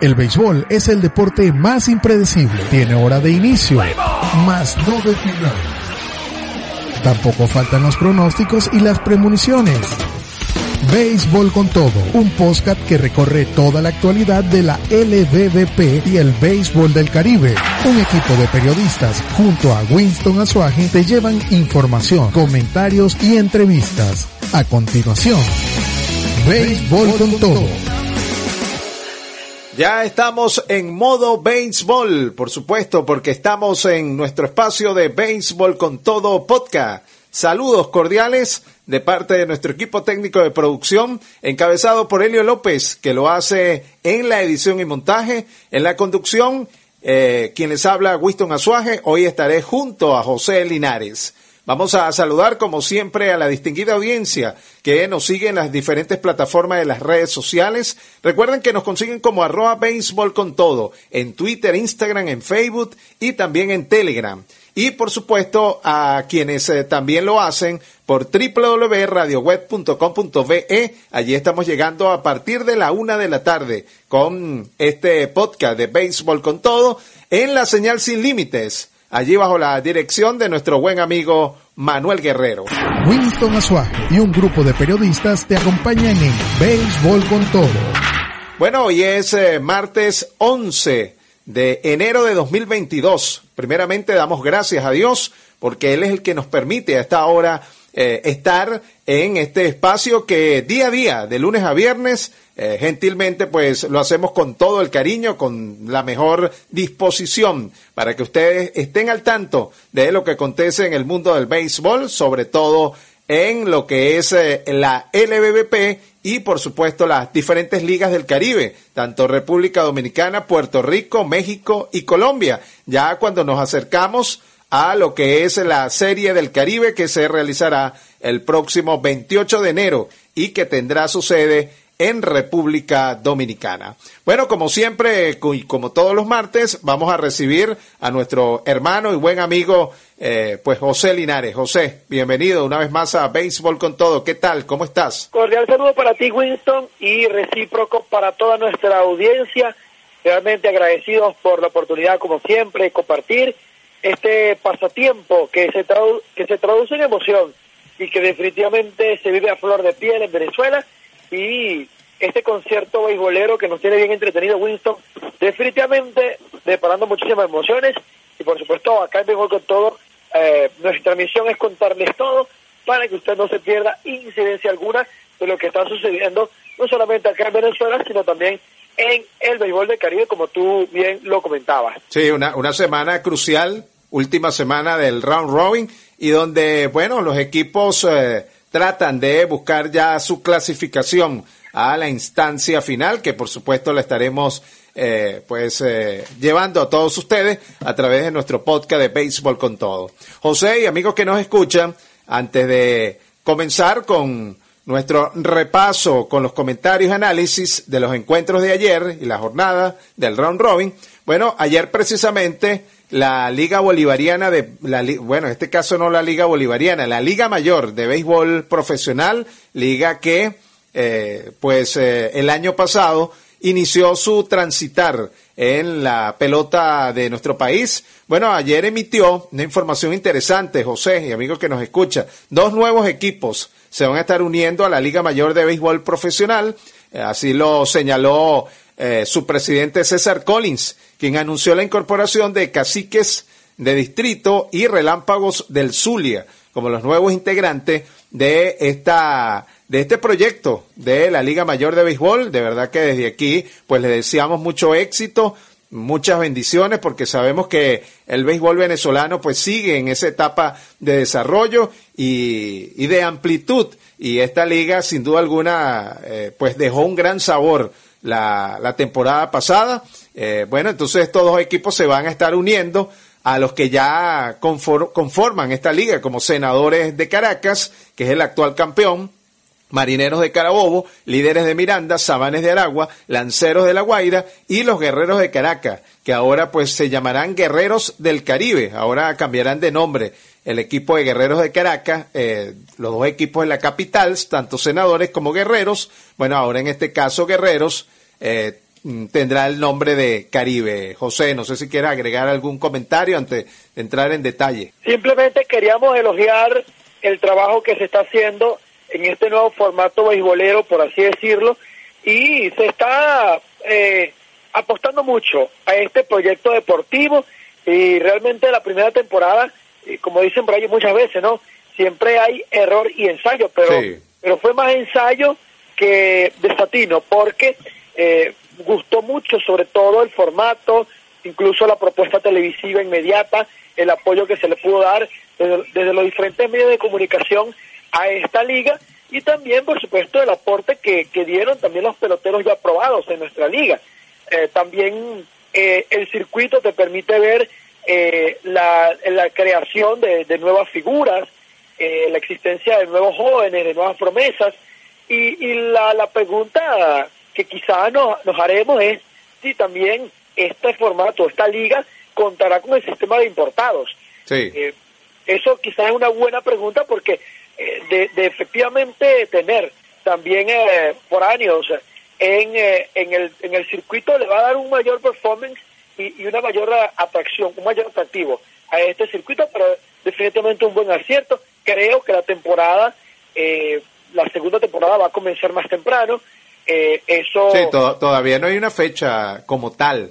El béisbol es el deporte más impredecible. Tiene hora de inicio, más no de final. Tampoco faltan los pronósticos y las premoniciones. Béisbol con todo, un podcast que recorre toda la actualidad de la LBBP y el béisbol del Caribe. Un equipo de periodistas junto a Winston Azuaje te llevan información, comentarios y entrevistas. A continuación, Béisbol con todo. Ya estamos en modo béisbol, por supuesto, porque estamos en nuestro espacio de béisbol con todo podcast. Saludos cordiales de parte de nuestro equipo técnico de producción, encabezado por Elio López, que lo hace en la edición y montaje, en la conducción, eh, quien les habla, Winston Azuaje. Hoy estaré junto a José Linares. Vamos a saludar como siempre a la distinguida audiencia que nos sigue en las diferentes plataformas de las redes sociales. Recuerden que nos consiguen como arroba béisbol con todo en Twitter, Instagram, en Facebook y también en Telegram. Y por supuesto a quienes eh, también lo hacen por www.radioweb.com.be. Allí estamos llegando a partir de la una de la tarde con este podcast de béisbol con todo en la señal sin límites allí bajo la dirección de nuestro buen amigo Manuel Guerrero. Winston Azuaje y un grupo de periodistas te acompañan en Béisbol con Todo. Bueno, hoy es eh, martes 11 de enero de 2022. Primeramente damos gracias a Dios porque Él es el que nos permite a esta hora eh, estar en este espacio que día a día, de lunes a viernes, eh, gentilmente pues lo hacemos con todo el cariño, con la mejor disposición para que ustedes estén al tanto de lo que acontece en el mundo del béisbol, sobre todo en lo que es eh, la LBBP y por supuesto las diferentes ligas del Caribe, tanto República Dominicana, Puerto Rico, México y Colombia. Ya cuando nos acercamos a lo que es la Serie del Caribe que se realizará el próximo 28 de enero y que tendrá su sede en República Dominicana. Bueno, como siempre y como todos los martes, vamos a recibir a nuestro hermano y buen amigo, eh, pues José Linares. José, bienvenido una vez más a Béisbol con Todo. ¿Qué tal? ¿Cómo estás? Cordial saludo para ti, Winston, y recíproco para toda nuestra audiencia. Realmente agradecidos por la oportunidad, como siempre, de compartir este pasatiempo que se, que se traduce en emoción y que definitivamente se vive a flor de piel en Venezuela y este concierto beisbolero que nos tiene bien entretenido Winston, definitivamente deparando muchísimas emociones y por supuesto acá en Béisbol con Todo, eh, nuestra misión es contarles todo para que usted no se pierda incidencia alguna de lo que está sucediendo, no solamente acá en Venezuela, sino también en el béisbol de Caribe, como tú bien lo comentabas. Sí, una, una semana crucial, última semana del round robin, y donde, bueno, los equipos... Eh, tratan de buscar ya su clasificación a la instancia final, que por supuesto la estaremos eh, pues eh, llevando a todos ustedes a través de nuestro podcast de Béisbol con Todo. José y amigos que nos escuchan, antes de comenzar con nuestro repaso con los comentarios y análisis de los encuentros de ayer y la jornada del round robin, bueno, ayer precisamente la Liga Bolivariana de, la, bueno, en este caso no la Liga Bolivariana, la Liga Mayor de Béisbol Profesional, liga que, eh, pues, eh, el año pasado inició su transitar en la pelota de nuestro país. Bueno, ayer emitió una información interesante, José y amigos que nos escuchan. Dos nuevos equipos se van a estar uniendo a la Liga Mayor de Béisbol Profesional. Eh, así lo señaló su presidente César Collins quien anunció la incorporación de caciques de distrito y relámpagos del Zulia como los nuevos integrantes de esta de este proyecto de la Liga Mayor de Béisbol. De verdad que desde aquí pues le deseamos mucho éxito, muchas bendiciones porque sabemos que el béisbol venezolano pues sigue en esa etapa de desarrollo y, y de amplitud y esta liga sin duda alguna eh, pues dejó un gran sabor la, la temporada pasada eh, bueno, entonces estos dos equipos se van a estar uniendo a los que ya conforman esta liga, como Senadores de Caracas, que es el actual campeón, Marineros de Carabobo, Líderes de Miranda, Sabanes de Aragua, Lanceros de La Guaira y los Guerreros de Caracas, que ahora pues se llamarán Guerreros del Caribe, ahora cambiarán de nombre. El equipo de Guerreros de Caracas, eh, los dos equipos de la capital, tanto Senadores como Guerreros, bueno, ahora en este caso Guerreros, eh, tendrá el nombre de Caribe. José, no sé si quieres agregar algún comentario antes de entrar en detalle. Simplemente queríamos elogiar el trabajo que se está haciendo en este nuevo formato beisbolero, por así decirlo, y se está eh, apostando mucho a este proyecto deportivo y realmente la primera temporada, como dicen por ahí muchas veces, ¿no? Siempre hay error y ensayo, pero, pero fue más ensayo que desatino, porque eh, gustó mucho sobre todo el formato, incluso la propuesta televisiva inmediata, el apoyo que se le pudo dar desde, los diferentes medios de comunicación a esta liga y también, por supuesto, el aporte que, que dieron también los peloteros ya aprobados en nuestra liga. Eh, también eh, el circuito te permite ver eh, la, la, creación de, de nuevas figuras, la existencia de nuevos jóvenes, de nuevas promesas. Y, y la, la pregunta que quizá nos, nos haremos es si también este formato, esta liga, contará con el sistema de importados. Sí. eso quizás es una buena pregunta porque de, de, efectivamente tener también por años en, eh, en, el, en el circuito le va a dar un mayor performance y, una mayor atracción, un mayor atractivo a este circuito, pero definitivamente un buen acierto. Creo que la temporada, eh, la segunda temporada va a comenzar más temprano. Eh, eso sí, todavía no hay una fecha como tal.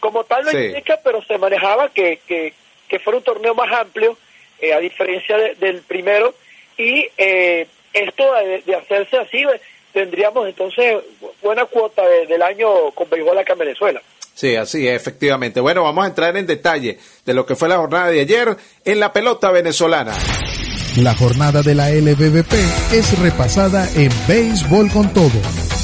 como tal no hay fecha, pero se manejaba que, que, que fuera un torneo más amplio, a diferencia del primero, y esto de, de, hacerse así tendríamos entonces buena cuota del año con béisbol acá en Venezuela. Sí, así es, efectivamente. Bueno, vamos a entrar en detalle de lo que fue la jornada de ayer en la pelota venezolana. La jornada de la LBBP es repasada en Béisbol con Todo.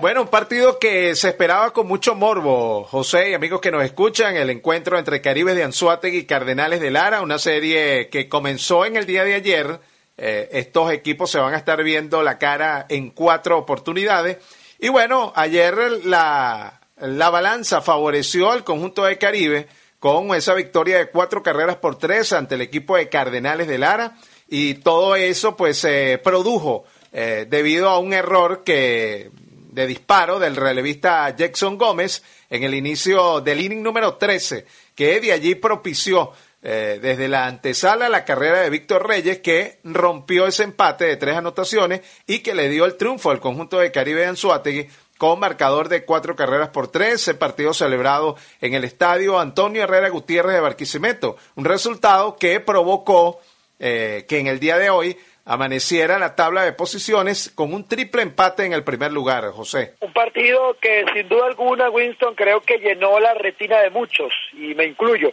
Bueno, un partido que se esperaba con mucho morbo, José y amigos que nos escuchan, el encuentro entre Caribe de Anzuategui y Cardenales de Lara, una serie que comenzó en el día de ayer, eh, estos equipos se van a estar viendo la cara en cuatro oportunidades. Y bueno, ayer la, la balanza favoreció al conjunto de Caribe con esa victoria de cuatro carreras por tres ante el equipo de Cardenales de Lara. Y todo eso pues se produjo eh, debido a un error que de disparo del relevista Jackson Gómez en el inicio del inning número 13, que de allí propició eh, desde la antesala la carrera de Víctor Reyes, que rompió ese empate de tres anotaciones y que le dio el triunfo al conjunto de Caribe de Anzuategui con marcador de cuatro carreras por tres, ese partido celebrado en el estadio Antonio Herrera Gutiérrez de Barquisimeto, un resultado que provocó eh, que en el día de hoy amaneciera la tabla de posiciones con un triple empate en el primer lugar, José. Un partido que sin duda alguna, Winston, creo que llenó la retina de muchos, y me incluyo.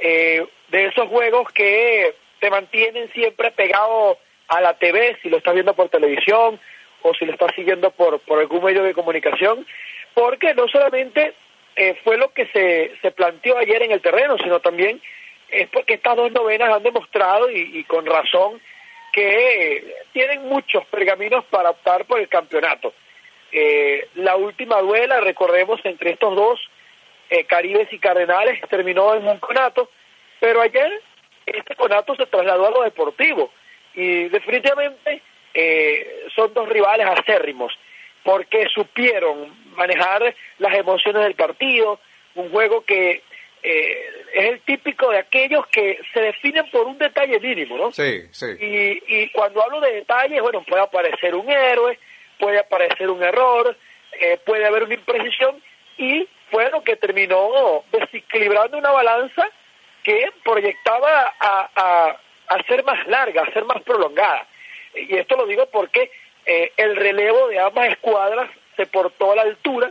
Eh, de esos juegos que te mantienen siempre pegado a la TV, si lo estás viendo por televisión o si lo estás siguiendo por, por algún medio de comunicación, porque no solamente eh, fue lo que se, se planteó ayer en el terreno, sino también es porque estas dos novenas han demostrado, y, con razón, que tienen muchos pergaminos para optar por el campeonato. Eh, la última duela, recordemos, entre estos dos, eh, Caribes y Cardenales, terminó en un conato, pero ayer este conato se trasladó a lo deportivo y definitivamente eh, son dos rivales acérrimos porque supieron manejar las emociones del partido, un juego que eh, es el típico de aquellos que se definen por un detalle mínimo, ¿no? Sí, sí. Y, y cuando hablo de detalles, bueno, puede aparecer un héroe, puede aparecer un error, eh, puede haber una imprecisión, y fue lo que terminó desequilibrando una balanza que proyectaba a, a, ser más larga, a ser más prolongada. Y esto lo digo porque eh, el relevo de ambas escuadras se portó a la altura,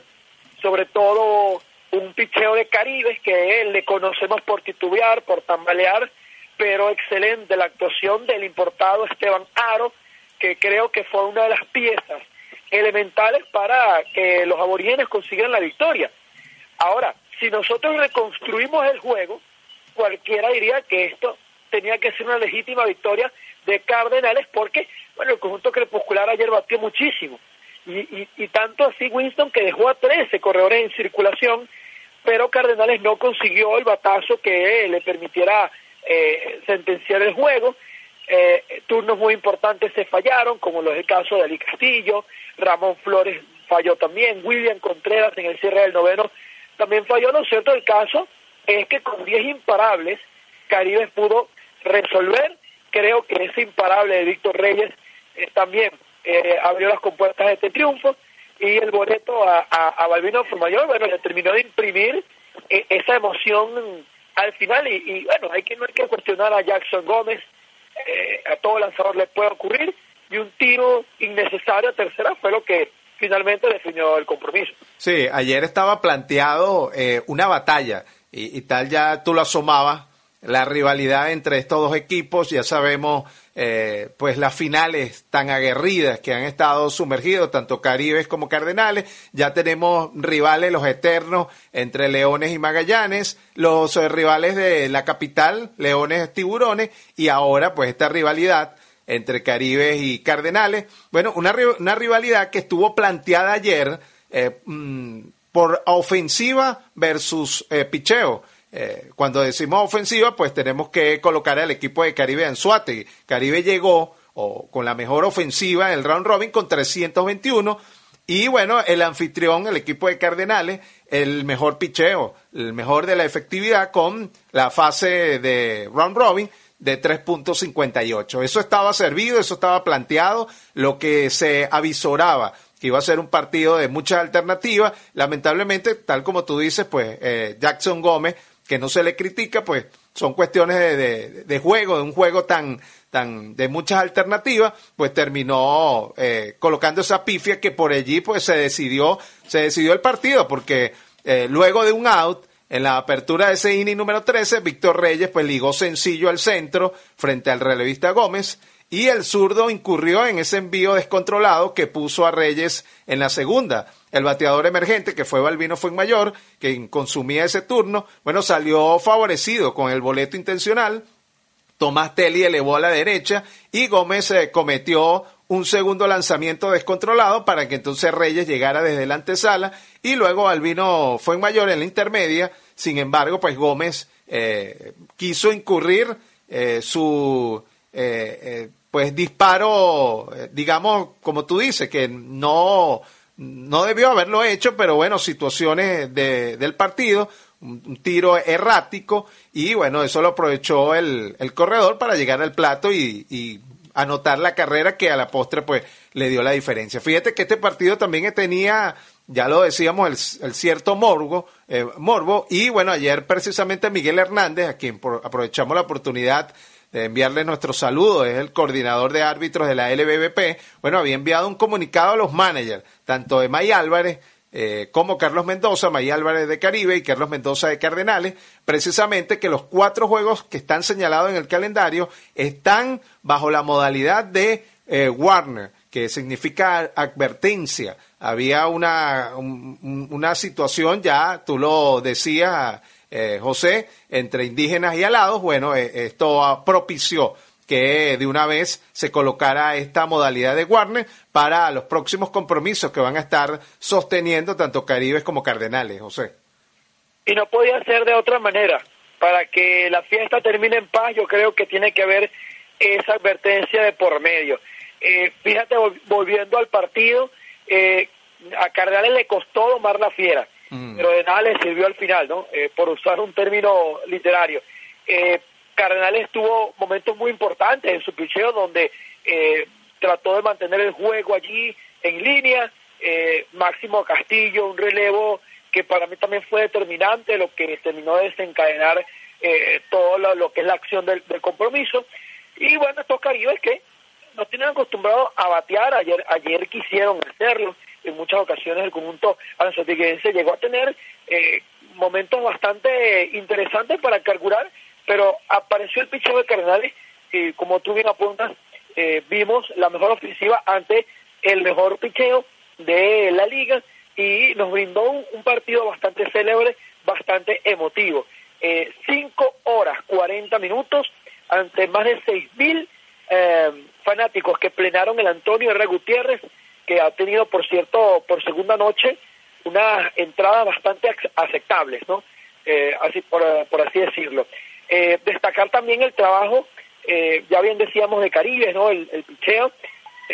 sobre todo un picheo de Caribes que le conocemos por titubear, por tambalear, pero excelente la actuación del importado Esteban Aro, que creo que fue una de las piezas elementales para que los aborígenes consigan la victoria. Ahora, si nosotros reconstruimos el juego, cualquiera diría que esto tenía que ser una legítima victoria de Cardenales porque, bueno, el conjunto crepuscular ayer batió muchísimo. Y, y, tanto así Winston que dejó a 13 corredores en circulación, pero Cardenales no consiguió el batazo que le permitiera eh, sentenciar el juego. Eh, turnos muy importantes se fallaron, como lo es el caso de Ali Castillo, Ramón Flores falló también. William Contreras en el cierre del noveno también falló. Lo cierto del caso es que con 10 imparables, Caribe pudo resolver. Creo que ese imparable de Víctor Reyes también eh, abrió las compuertas de este triunfo y el boleto a, a, a Balbino Mayor, bueno, le terminó de imprimir eh, esa emoción al final y, bueno, hay que, no hay que cuestionar a Jackson Gómez, a todo lanzador le puede ocurrir y un tiro innecesario a tercera fue lo que finalmente definió el compromiso. Sí, ayer estaba planteado una batalla y, y, tal ya tú lo asomabas la rivalidad entre estos dos equipos, ya sabemos eh, pues las finales tan aguerridas que han estado sumergidos, tanto Caribes como Cardenales, ya tenemos rivales, los eternos, entre Leones y Magallanes, los eh, rivales de la capital, Leones Tiburones, y ahora pues esta rivalidad entre Caribes y Cardenales, bueno, una, una rivalidad que estuvo planteada ayer eh, mm, por ofensiva versus picheo eh, cuando decimos ofensiva, pues tenemos que colocar al equipo de Caribe en Suate. Caribe llegó o, con la mejor ofensiva en el round robin con 321 y bueno, el anfitrión, el equipo de Cardenales, el mejor picheo, el mejor de la efectividad con la fase de round robin de 3.58. Eso estaba servido, eso estaba planteado, lo que se avisoraba que iba a ser un partido de muchas alternativas. Lamentablemente, tal como tú dices, pues eh, Jackson Gómez que no se le critica, pues son cuestiones de, de, juego, de un juego tan, tan de muchas alternativas, pues terminó eh, colocando esa pifia que por allí pues se decidió, se decidió el partido, porque eh, luego de un out, en la apertura de ese inning número 13, Víctor Reyes pues ligó sencillo al centro frente al relevista Gómez y el zurdo incurrió en ese envío descontrolado que puso a Reyes en la segunda. El bateador emergente, que fue Balbino Fuenmayor, que consumía ese turno, bueno, salió favorecido con el boleto intencional. Tomás Telly elevó a la derecha y Gómez eh, cometió un segundo lanzamiento descontrolado para que entonces Reyes llegara desde la antesala y luego Albino Fuenmayor en la intermedia. Sin embargo, pues Gómez eh, quiso incurrir eh, su pues disparo, digamos, como tú dices, que no no debió haberlo hecho, pero bueno, situaciones de, del partido, un, tiro errático y bueno, eso lo aprovechó el, el corredor para llegar al plato y, y, anotar la carrera que a la postre pues le dio la diferencia. Fíjate que este partido también tenía, ya lo decíamos, el, cierto morbo, eh, morbo y bueno, ayer precisamente Miguel Hernández, a quien aprovechamos la oportunidad de enviarle nuestro saludo, es el coordinador de árbitros de la LBBP, bueno, había enviado un comunicado a los managers, tanto de May Álvarez eh, como Carlos Mendoza, May Álvarez de Caribe y Carlos Mendoza de Cardenales, precisamente que los cuatro juegos que están señalados en el calendario están bajo la modalidad de eh, Warner, que significa advertencia. Había una, una situación, ya tú lo decías, eh, José, entre indígenas y alados, bueno, eh, esto propició que de una vez se colocara esta modalidad de Warner para los próximos compromisos que van a estar sosteniendo tanto Caribes como Cardenales, José. Y no podía ser de otra manera. Para que la fiesta termine en paz, yo creo que tiene que haber esa advertencia de por medio. Eh, fíjate, volviendo al partido, a Cardenales le costó domar la fiera Mm. pero de nada le sirvió al final, ¿no? Eh, por usar un término literario. Eh, Cardenales tuvo momentos muy importantes en su picheo donde eh, trató de mantener el juego allí en línea. Eh, Máximo Castillo, un relevo que para mí también fue determinante, lo que terminó de desencadenar todo lo, que es la acción del, compromiso. Y bueno, estos caribes que no tienen acostumbrados a batear, ayer, ayer quisieron hacerlo, en muchas ocasiones el conjunto anzotiguense llegó a tener eh, momentos bastante interesantes para calcular, pero apareció el picheo de Cardenales y como tú bien apuntas, eh, vimos la mejor ofensiva ante el mejor picheo de la liga y nos brindó un, partido bastante célebre, bastante emotivo. Eh, cinco horas, cuarenta minutos ante más de seis mil eh, fanáticos que plenaron el Antonio R. Gutiérrez que ha tenido, por cierto, por segunda noche, una entrada bastante aceptables, ¿no? Eh, así por, así decirlo. Eh, destacar también el trabajo, eh, ya bien decíamos de Caribe, ¿no? El, el picheo,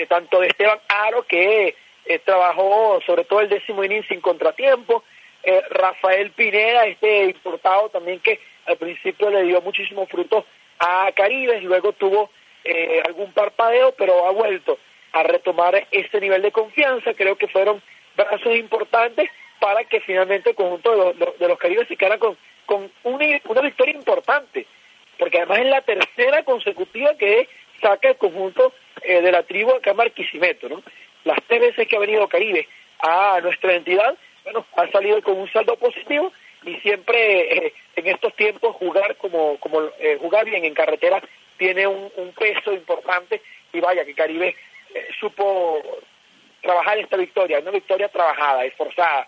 tanto de Esteban Aro, que eh, trabajó sobre todo el décimo inning sin contratiempo. Eh, Rafael Pineda, este importado también que al principio le dio muchísimos frutos a Caribe, luego tuvo eh, algún parpadeo, pero ha vuelto a retomar ese nivel de confianza. Creo que fueron brazos importantes para que finalmente el conjunto de los, de los Caribes se quedara con, con una, una victoria importante, porque además es la tercera consecutiva que saca el conjunto eh, de la tribu acá Marquisimeto, ¿no? Las tres veces que ha venido Caribe a nuestra entidad, bueno, ha salido con un saldo positivo y siempre eh, en estos tiempos jugar como, como eh, jugar bien en carretera tiene un, peso importante y vaya que Caribe eh, supo trabajar esta victoria, una victoria trabajada, esforzada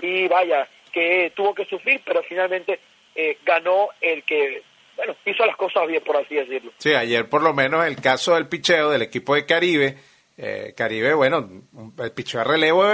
y vaya que tuvo que sufrir, pero finalmente eh, ganó el que bueno, hizo las cosas bien, por así decirlo. Sí, ayer por lo menos el caso del picheo del equipo de Caribe, eh, Caribe, bueno, el picheo de relevo,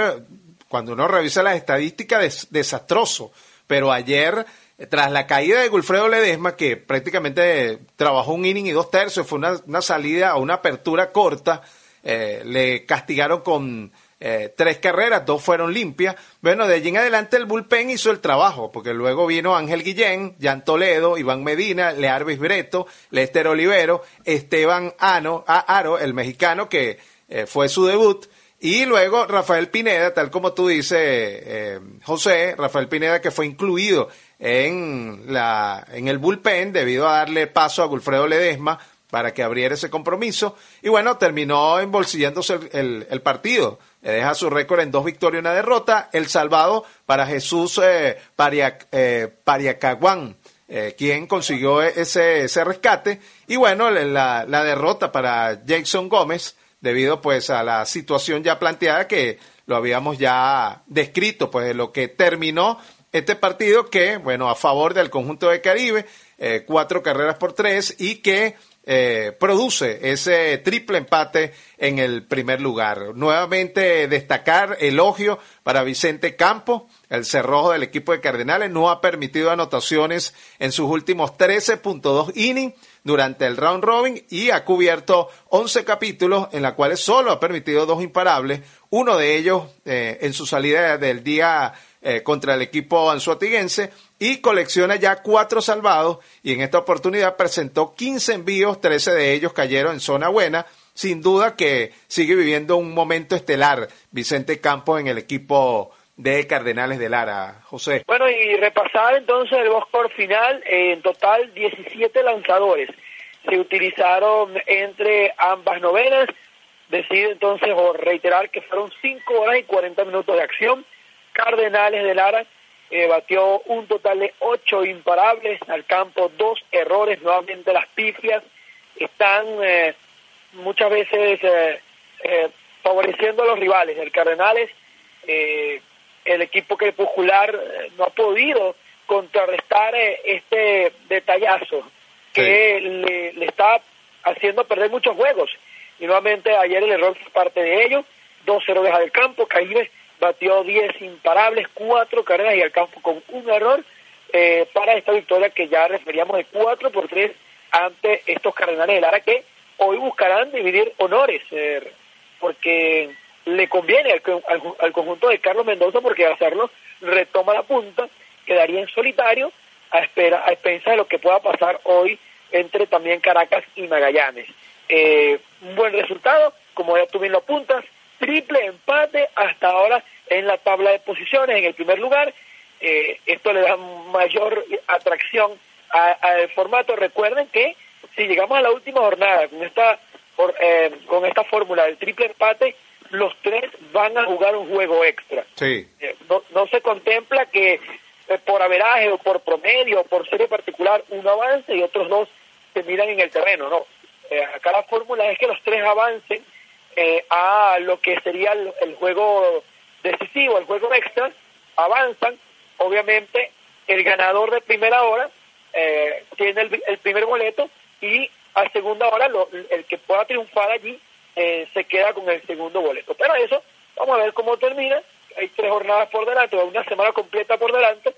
cuando uno revisa las estadísticas, es desastroso, pero ayer, tras la caída de Gulfredo Ledesma, que prácticamente trabajó un inning y dos tercios, fue una, una salida o una apertura corta, eh, le castigaron con eh, tres carreras, dos fueron limpias. Bueno, de allí en adelante el bullpen hizo el trabajo, porque luego vino Ángel Guillén, Jan Toledo, Iván Medina, Learvis Breto, Lester Olivero, Esteban Aro, el mexicano que eh, fue su debut, y luego Rafael Pineda, tal como tú dices, eh, José, Rafael Pineda que fue incluido en, la, en el bullpen debido a darle paso a Gulfredo Ledesma para que abriera ese compromiso. Y bueno, terminó embolsillándose el, partido. Deja su récord en dos victorias y una derrota. El salvado para Jesús eh, eh, Pariacaguán, eh, quien consiguió ese, ese rescate. Y bueno, la, la derrota para Jason Gómez, debido pues a la situación ya planteada que lo habíamos ya descrito, pues de lo que terminó este partido que, bueno, a favor del conjunto de Caribe, eh, cuatro carreras por tres y que eh, produce ese triple empate en el primer lugar. Nuevamente destacar elogio para Vicente Campo, el cerrojo del equipo de Cardenales, no ha permitido anotaciones en sus últimos 13.2 innings durante el round robin y ha cubierto 11 capítulos en los cuales solo ha permitido dos imparables, uno de ellos eh, en su salida del día eh, contra el equipo anzuatiguense y colecciona ya cuatro salvados y en esta oportunidad presentó 15 envíos, 13 de ellos cayeron en zona buena. Sin duda que sigue viviendo un momento estelar Vicente Campos en el equipo de Cardenales de Lara. José. Bueno, y repasar entonces el score final, en total 17 lanzadores se utilizaron entre ambas novenas. Decido entonces o reiterar que fueron 5 horas y 40 minutos de acción. Cardenales de Lara eh, batió un total de ocho imparables al campo, dos errores, nuevamente las pifias están eh, muchas veces eh, eh, favoreciendo a los rivales. El Cardenales, eh, el equipo crepuscular no ha podido contrarrestar eh, este detallazo que sí. le, le está haciendo perder muchos juegos. Y nuevamente ayer el error fue parte de ellos, dos errores al campo, Caíbe batió 10 imparables, cuatro carreras y al campo con un error eh, para esta victoria que ya referíamos de 4 por 3 ante estos Cardenales de Lara que hoy buscarán dividir honores eh, porque le conviene al, al, al, conjunto de Carlos Mendoza porque hacerlo retoma la punta, quedaría en solitario a espera a expensas de lo que pueda pasar hoy entre también Caracas y Magallanes. Eh, un buen resultado, como ya tú bien lo apuntas, triple empate hasta ahora en la tabla de posiciones, en el primer lugar. Eh, esto le da mayor atracción al formato. Recuerden que si llegamos a la última jornada con esta, por, eh, con esta fórmula del triple empate, los tres van a jugar un juego extra. Sí. Eh, no, no, se contempla que por averaje o por promedio o por serie particular uno avance y otros dos se miran en el terreno, no. Acá la fórmula es que los tres avancen eh, a lo que sería el, el, juego decisivo, el juego extra, avanzan, obviamente el ganador de primera hora eh, tiene el, primer boleto y a segunda hora lo, el que pueda triunfar allí eh, se queda con el segundo boleto. Pero eso, vamos a ver cómo termina, hay tres jornadas por delante, una semana completa por delante,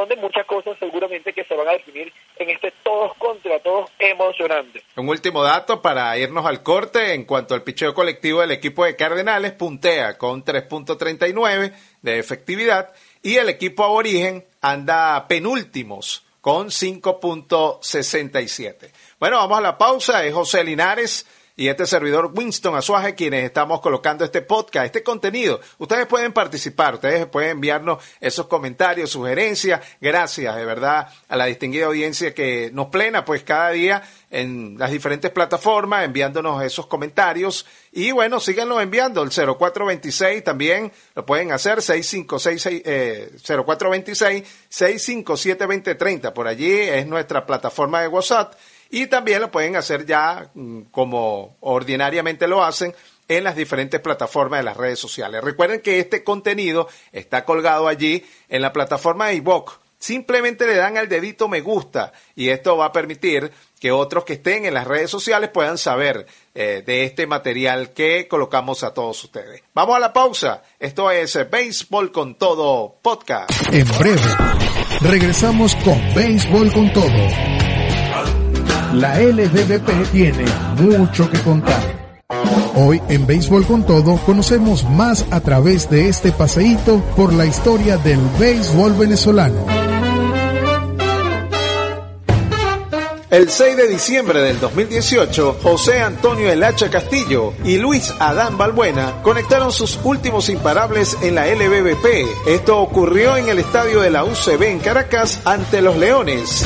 donde muchas cosas seguramente que se van a definir en este todos contra todos emocionante. Un último dato para irnos al corte en cuanto al picheo colectivo del equipo de Cardenales, puntea con 3.39 de efectividad y el equipo aborigen anda penúltimos con 5.67. Bueno, vamos a la pausa, es José Linares y este servidor Winston Azuaje quienes estamos colocando este podcast, este contenido. Ustedes pueden participar, ustedes pueden enviarnos esos comentarios, sugerencias. Gracias de verdad a la distinguida audiencia que nos plena pues cada día en las diferentes plataformas enviándonos esos comentarios y bueno, síganlo enviando el 0426 también lo pueden hacer 656 eh, 0426 657 2030 por allí es nuestra plataforma de WhatsApp y también lo pueden hacer ya mm, como ordinariamente lo hacen en las diferentes plataformas de las redes sociales. Recuerden que este contenido está colgado allí en la plataforma de iVox. Simplemente le dan al dedito me gusta y esto va a permitir que otros que estén en las redes sociales puedan saber eh, de este material que colocamos a todos ustedes. Vamos a la pausa. Esto es Béisbol con Todo Podcast. En breve, regresamos con Béisbol con Todo. La LBBP tiene mucho que contar. Hoy en Béisbol con Todo conocemos más a través de este paseíto por la historia del béisbol venezolano. El 6 de diciembre del 2018, José Antonio El Hacha Castillo y Luis Adán Balbuena conectaron sus últimos imparables en la LBBP. Esto ocurrió en el estadio de la UCB en Caracas ante los Leones.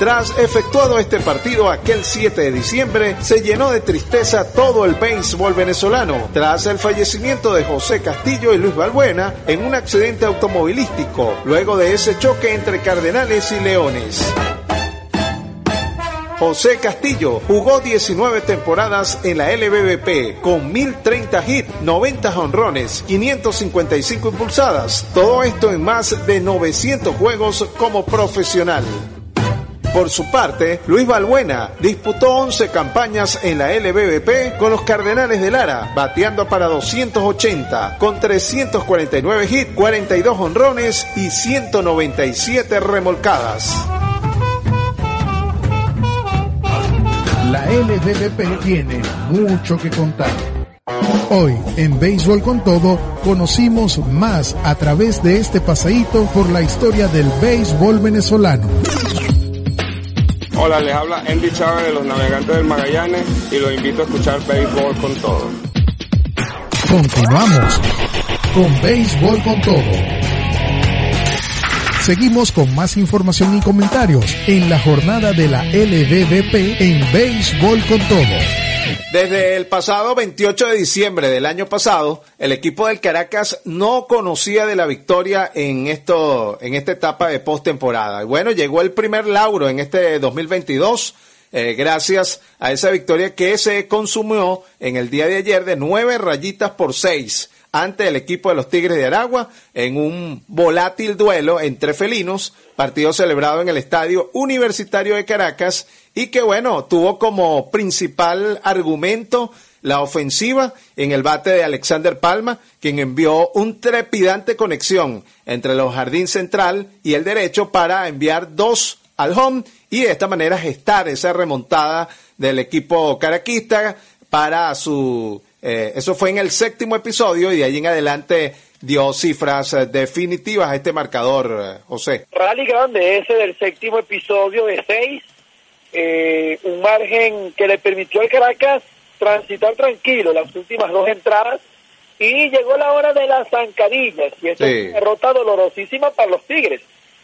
Tras efectuado este partido aquel 7 de diciembre, se llenó de tristeza todo el béisbol venezolano tras el fallecimiento de José Castillo y Luis Balbuena en un accidente automovilístico, luego de ese choque entre Cardenales y Leones. José Castillo jugó 19 temporadas en la LBBP con 1030 hits, 90 honrones, 555 impulsadas. Todo esto en más de 900 juegos como profesional. Por su parte, Luis Balbuena disputó 11 campañas en la LBBP con los Cardenales de Lara, bateando para 280, con 349 hits, 42 honrones y 197 remolcadas. La LBBP tiene mucho que contar. Hoy en Béisbol con Todo conocimos más a través de este paseíto por la historia del béisbol venezolano. Hola, les habla Andy Chávez de los Navegantes del Magallanes y los invito a escuchar Béisbol con Todo. Continuamos con Béisbol con Todo. Seguimos con más información y comentarios en la jornada de la LBBP en Béisbol con Todo. Desde el pasado 28 de diciembre del año pasado, el equipo del Caracas no conocía de la victoria en esto, en esta etapa de postemporada. Y bueno, llegó el primer lauro en este 2022, eh, gracias a esa victoria que se consumió en el día de ayer de nueve rayitas por seis ante el equipo de los Tigres de Aragua en un volátil duelo entre felinos, partido celebrado en el Estadio Universitario de Caracas y que bueno, tuvo como principal argumento la ofensiva en el bate de Alexander Palma, quien envió un trepidante conexión entre los jardín central y el derecho para enviar dos al home y de esta manera gestar esa remontada del equipo caraquista para su eh, eso fue en el séptimo episodio y de ahí en adelante dio cifras eh, definitivas a este marcador, eh, José. Rally grande ese del séptimo episodio de seis, un margen que le permitió al Caracas transitar tranquilo las últimas dos entradas y llegó la hora de las zancadillas y esta es una derrota dolorosísima para los Tigres,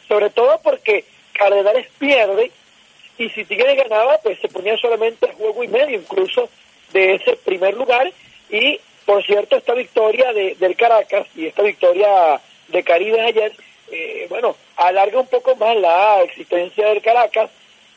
sobre todo porque Cardenales pierde y si Tigres ganaba pues se ponía solamente juego y medio incluso de ese primer lugar y, por cierto, esta victoria de, del Caracas y esta victoria de Caribe ayer, eh, bueno, alarga un poco más la existencia del Caracas,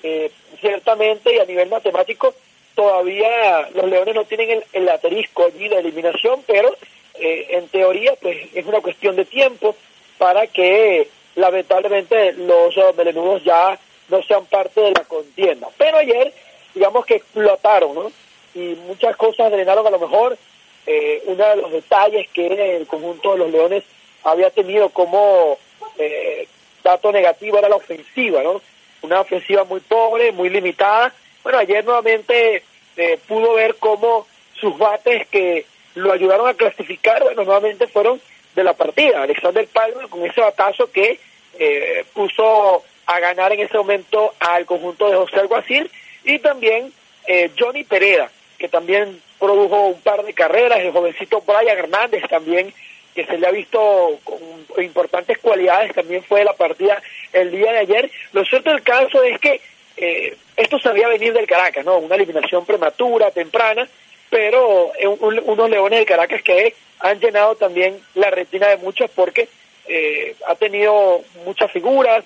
eh, ciertamente, y a nivel matemático, todavía los Leones no tienen el, el asterisco allí de eliminación, pero eh, en teoría, pues es una cuestión de tiempo para que lamentablemente los melenudos ya no sean parte de la contienda. Pero ayer, digamos que explotaron, ¿no? Y muchas cosas drenaron a lo mejor. Eh, uno de los detalles que el conjunto de los Leones había tenido como eh, dato negativo era la ofensiva, ¿no? Una ofensiva muy pobre, muy limitada. Bueno, ayer nuevamente eh, pudo ver cómo sus bates que lo ayudaron a clasificar, bueno, nuevamente fueron de la partida. Alexander Palmer con ese batazo que eh, puso a ganar en ese momento al conjunto de José Alguacil y también eh, Johnny Pereda, que también produjo un par de carreras, el jovencito Brian Hernández también, que se le ha visto con importantes cualidades, también fue de la partida el día de ayer. Lo cierto del caso es que eh, esto sabía venir del Caracas, ¿no? Una eliminación prematura, temprana, pero unos Leones de Caracas que han llenado también la retina de muchos porque eh, ha tenido muchas figuras,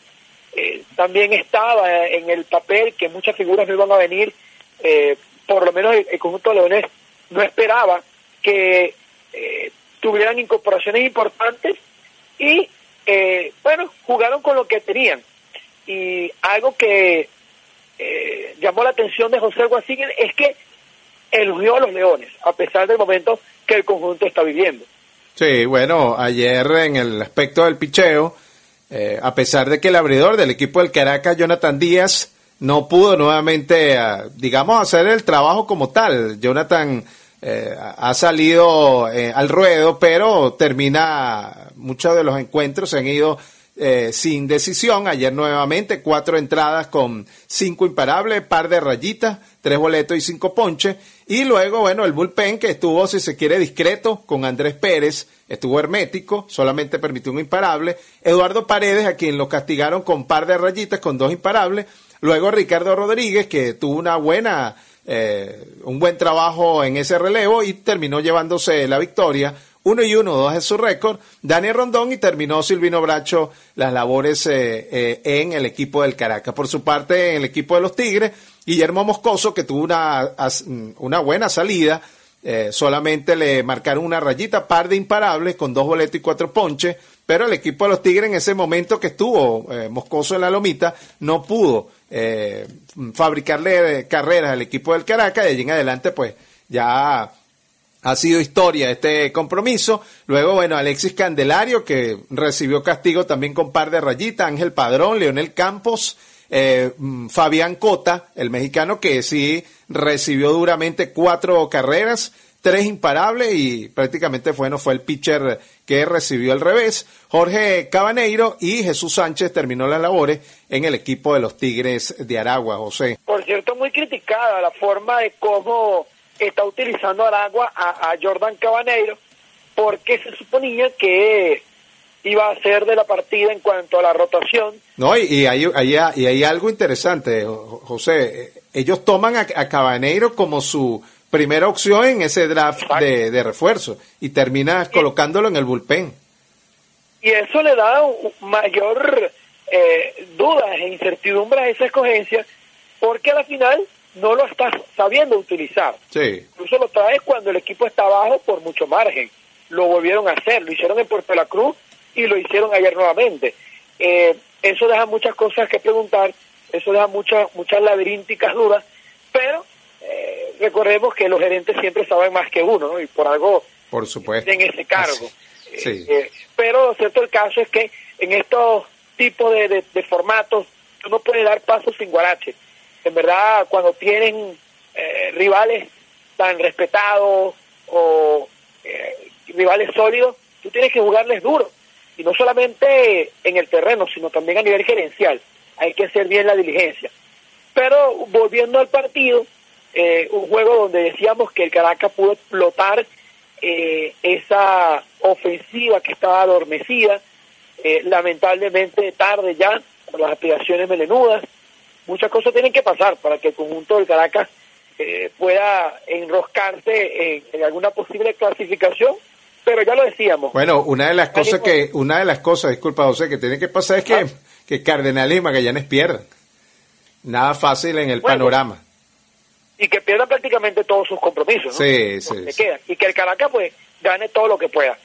eh, también estaba en el papel que muchas figuras no iban a venir, eh, por lo menos el, conjunto de Leones no esperaba que tuvieran incorporaciones importantes y bueno, jugaron con lo que tenían. Y algo que llamó la atención de José Guasín es que elogió a los Leones, a pesar del momento que el conjunto está viviendo. Sí, bueno, ayer en el aspecto del picheo, eh, a pesar de que el abridor del equipo del Caracas, Jonathan Díaz, no pudo nuevamente, ah, digamos, hacer el trabajo como tal. Jonathan eh, ha salido eh, al ruedo, pero termina, muchos de los encuentros se han ido eh, sin decisión. Ayer nuevamente cuatro entradas con cinco imparables, par de rayitas, tres boletos y cinco ponches. Y luego, bueno, el bullpen que estuvo, si se quiere, discreto con Andrés Pérez, estuvo hermético, solamente permitió un imparable. Eduardo Paredes, a quien lo castigaron con par de rayitas, con dos imparables. Luego Ricardo Rodríguez, que tuvo una buena, eh, un buen trabajo en ese relevo y terminó llevándose la victoria uno y uno, dos es su récord. Daniel Rondón y terminó Silvino Bracho las labores eh, eh, en el equipo del Caracas. Por su parte, en el equipo de los Tigres, Guillermo Moscoso, que tuvo una, una buena salida, eh, solamente le marcaron una rayita, par de imparables, con dos boletos y cuatro ponches, pero el equipo de los Tigres en ese momento que estuvo Moscoso en la lomita, no pudo fabricarle carreras al equipo del Caracas, de allí en adelante, pues ya ha sido historia este compromiso. Luego, bueno, Alexis Candelario, que recibió castigo también con par de rayitas, Ángel Padrón, Leonel Campos, eh, mm, Fabián Cota, el mexicano, que sí recibió duramente cuatro carreras, tres imparables y prácticamente fue, no fue el pitcher que recibió el revés. Jorge Cabaneiro y Jesús Sánchez terminó las labores en el equipo de los Tigres de Aragua, José. Por cierto, muy criticada la forma de cómo está utilizando Aragua a, a Jordan Cabaneiro porque se suponía que iba a ser de la partida en cuanto a la rotación. No, y, hay, y hay algo interesante, José. Ellos toman a, Cabaneiro como su primera opción en ese draft de, refuerzo y termina colocándolo en el bullpen. Y eso le da mayor eh, dudas e incertidumbre a esa escogencia, porque a la final no lo está sabiendo utilizar. Sí. Incluso lo trae cuando el equipo está abajo por mucho margen. Lo volvieron a hacer, lo hicieron en Puerto La Cruz y lo hicieron ayer nuevamente. Eh, eso deja muchas cosas que preguntar, eso deja muchas muchas laberínticas dudas, pero eh, recordemos que los gerentes siempre saben más que uno, ¿no? Y por algo por supuesto. en ese cargo. Sí. Eh, pero cierto el caso es que en estos tipos de, de, formatos uno puede dar pasos sin guarache en verdad cuando tienen eh, rivales tan respetados o eh, rivales sólidos, tú tienes que jugarles duro. Y no solamente en el terreno, sino también a nivel gerencial. Hay que hacer bien la diligencia. Pero volviendo al partido, eh, un juego donde decíamos que el Caracas pudo explotar esa ofensiva que estaba adormecida, lamentablemente tarde ya, por las aspiraciones melenudas, muchas cosas tienen que pasar para que el conjunto del Caracas eh, pueda enroscarse en, alguna posible clasificación pero ya lo decíamos. Bueno, una de las cosas que, una de las cosas, disculpa José, que tiene que pasar es que, ah. que Cardenales y Magallanes pierdan. Nada fácil en el panorama. Y que pierdan prácticamente todos sus compromisos, Sí, sí, Y que el Caracas pues gane todo lo que pueda.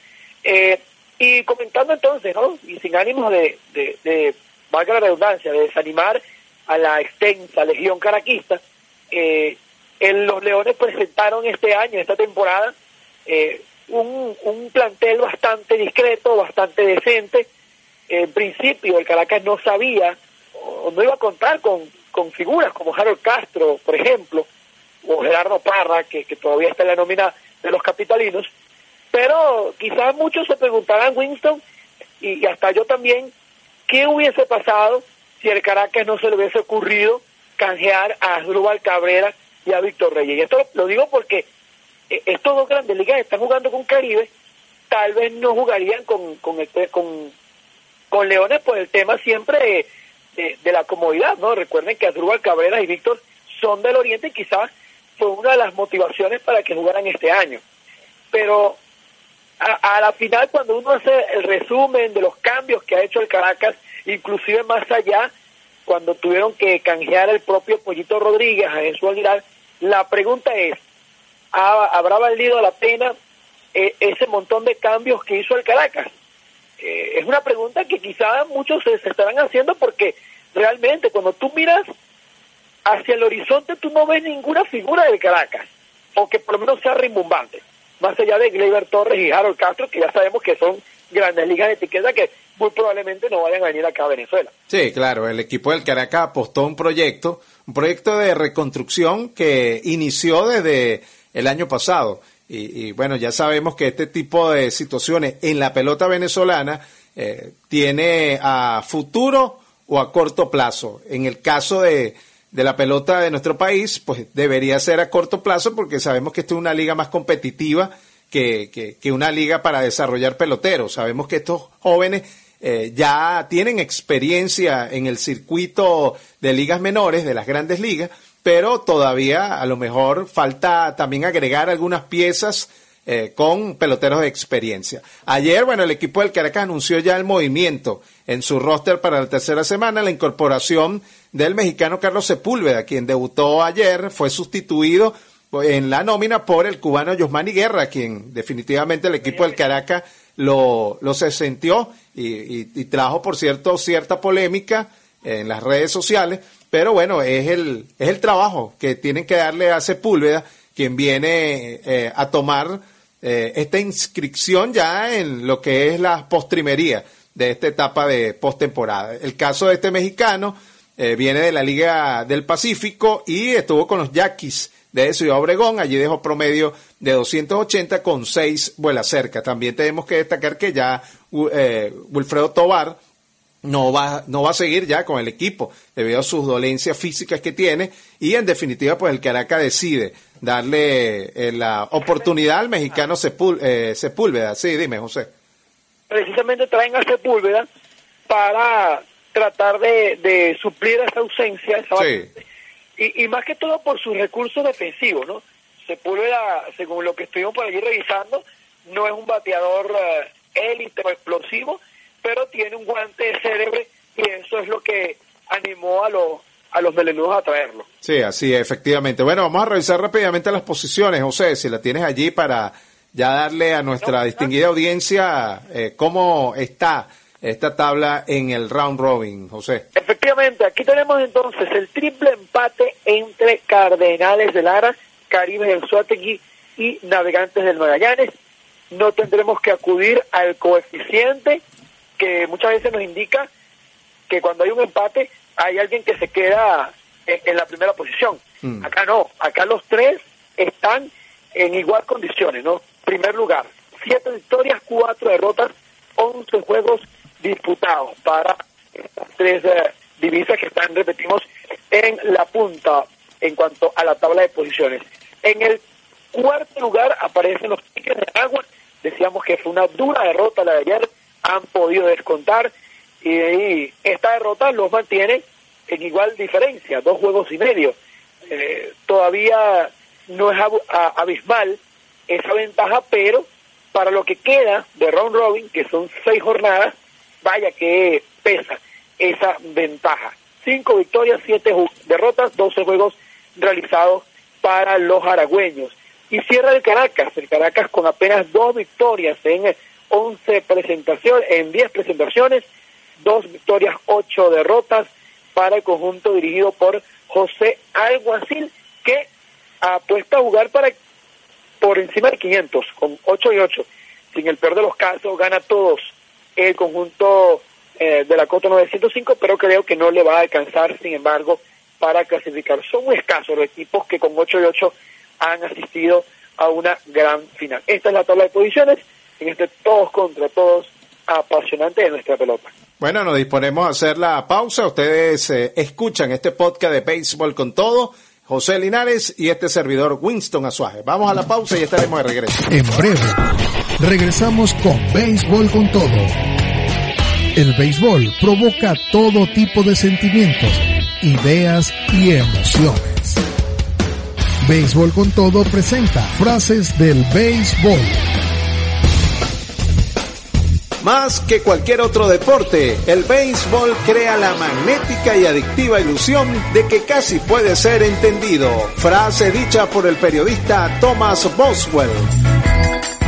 Eh, y comentando entonces, ¿no? Y sin ánimos de, de, de, valga la redundancia, de desanimar a la extensa legión caraquista. Eh, los Leones presentaron este año, esta temporada, eh, un, plantel bastante discreto, bastante decente, en principio el Caracas no sabía o no iba a contar con, con figuras como Harold Castro, por ejemplo, o Gerardo Parra, que, que todavía está en la nómina de los capitalinos, pero quizás muchos se preguntarán, Winston, y, hasta yo también, ¿qué hubiese pasado si el Caracas no se le hubiese ocurrido canjear a Asdrúbal Cabrera y a Víctor Reyes? Y esto lo, digo porque eh, estos dos grandes ligas están jugando con Caribe, tal vez no jugarían con, con, el, con, con Leones por el tema siempre de, de, la comodidad, ¿no? Recuerden que Asdrúbal Cabrera y Víctor son del Oriente y quizás fue una de las motivaciones para que jugaran este año. Pero a, la final, cuando uno hace el resumen de los cambios que ha hecho el Caracas, inclusive más allá, cuando tuvieron que canjear el propio Pollito Rodríguez a Jesús Aguilar, la pregunta es, ¿habrá valido la pena eh, ese montón de cambios que hizo el Caracas? Eh, es una pregunta que quizá muchos se, se estarán haciendo porque realmente cuando tú miras hacia el horizonte tú no ves ninguna figura del Caracas, o que por lo menos sea rimbombante más allá de Gleyber Torres y Harold Castro, que ya sabemos que son grandes ligas de etiqueta que muy probablemente no vayan a venir acá a Venezuela. Sí, claro, el equipo del Caracas apostó un proyecto, un proyecto de reconstrucción que inició desde el año pasado. Y, bueno, ya sabemos que este tipo de situaciones en la pelota venezolana eh, tiene a futuro o a corto plazo. En el caso de, de la pelota de nuestro país, pues debería ser a corto plazo porque sabemos que esto es una liga más competitiva que, que, una liga para desarrollar peloteros. Sabemos que estos jóvenes eh, ya tienen experiencia en el circuito de ligas menores, de las grandes ligas, pero todavía a lo mejor falta también agregar algunas piezas eh, con peloteros de experiencia. Ayer, bueno, el equipo del Caracas anunció ya el movimiento en su roster para la tercera semana, la incorporación del mexicano Carlos Sepúlveda, quien debutó ayer, fue sustituido en la nómina por el cubano Yosmani Guerra, quien definitivamente el equipo del Caracas lo, lo se sintió y, y, trajo, por cierto, cierta polémica en las redes sociales, pero bueno, es el, es el trabajo que tienen que darle a Sepúlveda, quien viene eh, a tomar eh, esta inscripción ya en lo que es la postrimería de esta etapa de postemporada. El caso de este mexicano eh, viene de la Liga del Pacífico y estuvo con los Yaquis de Ciudad Obregón. Allí dejó promedio de 280 con 6 vuelas cerca. También tenemos que destacar que ya eh, Wilfredo Tobar no va, no va a seguir ya con el equipo debido a sus dolencias físicas que tiene y en definitiva pues el Caracas decide darle eh, la oportunidad al mexicano eh, Sepúlveda. Sí, dime José. Precisamente traen a Sepúlveda para tratar de, suplir esa ausencia y, y, más que todo por sus recursos defensivos, ¿no? Sepúlveda, según lo que estuvimos por allí revisando, no es un bateador eh, élite o explosivo, pero tiene un guante de cerebro y eso es lo que animó a los a los melenudos a traerlo. Sí, así efectivamente. Bueno, vamos a revisar rápidamente las posiciones, José, si la tienes allí para ya darle a nuestra distinguida audiencia eh, cómo está esta tabla en el round robin, José. Efectivamente, aquí tenemos entonces el triple empate entre Cardenales de Lara, Caribe del Suategui y Navegantes del Magallanes. No tendremos que acudir al coeficiente que muchas veces nos indica que cuando hay un empate hay alguien que se queda en, la primera posición. Mm. Acá no, acá los tres están en igual condiciones, ¿no? Primer lugar, siete victorias, cuatro derrotas, once juegos disputados para estas tres eh, divisas que están, repetimos, en la punta en cuanto a la tabla de posiciones. En el cuarto lugar aparecen los Tigres de Agua, decíamos que fue una dura derrota la de ayer, han podido descontar y, esta derrota los mantiene en igual diferencia, dos juegos y medio. Eh, todavía no es abismal esa ventaja, pero para lo que queda de round robin, que son seis jornadas, vaya que pesa esa ventaja. Cinco victorias, siete derrotas, doce juegos realizados para los aragüeños. Y cierra el Caracas, el Caracas con apenas dos victorias en 11 presentaciones, en 10 presentaciones, dos victorias, ocho derrotas para el conjunto dirigido por José Alguacil, que apuesta a jugar para por encima de 500, con 8 y 8. Sin el peor de los casos, gana todos el conjunto eh, de la cota 905, pero creo que no le va a alcanzar, sin embargo, para clasificar. Son muy escasos los equipos que con 8 y 8 han asistido a una gran final. Esta es la tabla de posiciones en este todos contra todos apasionante de nuestra pelota. Bueno, nos disponemos a hacer la pausa. Ustedes eh, escuchan este podcast de Béisbol con todo. José Linares y este servidor Winston Azuaje. Vamos a la pausa y estaremos de regreso. En breve, regresamos con Béisbol con todo. El béisbol provoca todo tipo de sentimientos, ideas y emociones. Béisbol con todo presenta frases del béisbol. Más que cualquier otro deporte, el béisbol crea la magnética y adictiva ilusión de que casi puede ser entendido. Frase dicha por el periodista Thomas Boswell.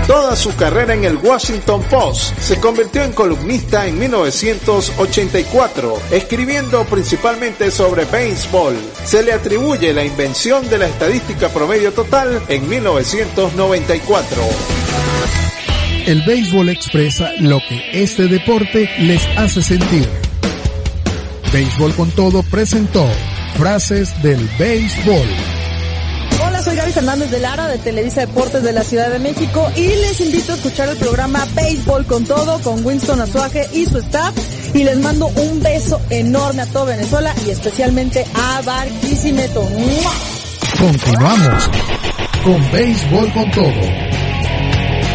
Toda su carrera en el Washington Post se convirtió en columnista en 1984, escribiendo principalmente sobre béisbol. Se le atribuye la invención de la estadística promedio total en 1994. El béisbol expresa lo que este deporte les hace sentir. Béisbol con todo presentó frases del béisbol. Hola, soy Gaby Fernández de Lara de Televisa Deportes de la Ciudad de México y les invito a escuchar el programa Béisbol con todo con Winston Azuaje y su staff y les mando un beso enorme a todo Venezuela y especialmente a Barquisimeto. Continuamos con Béisbol con todo.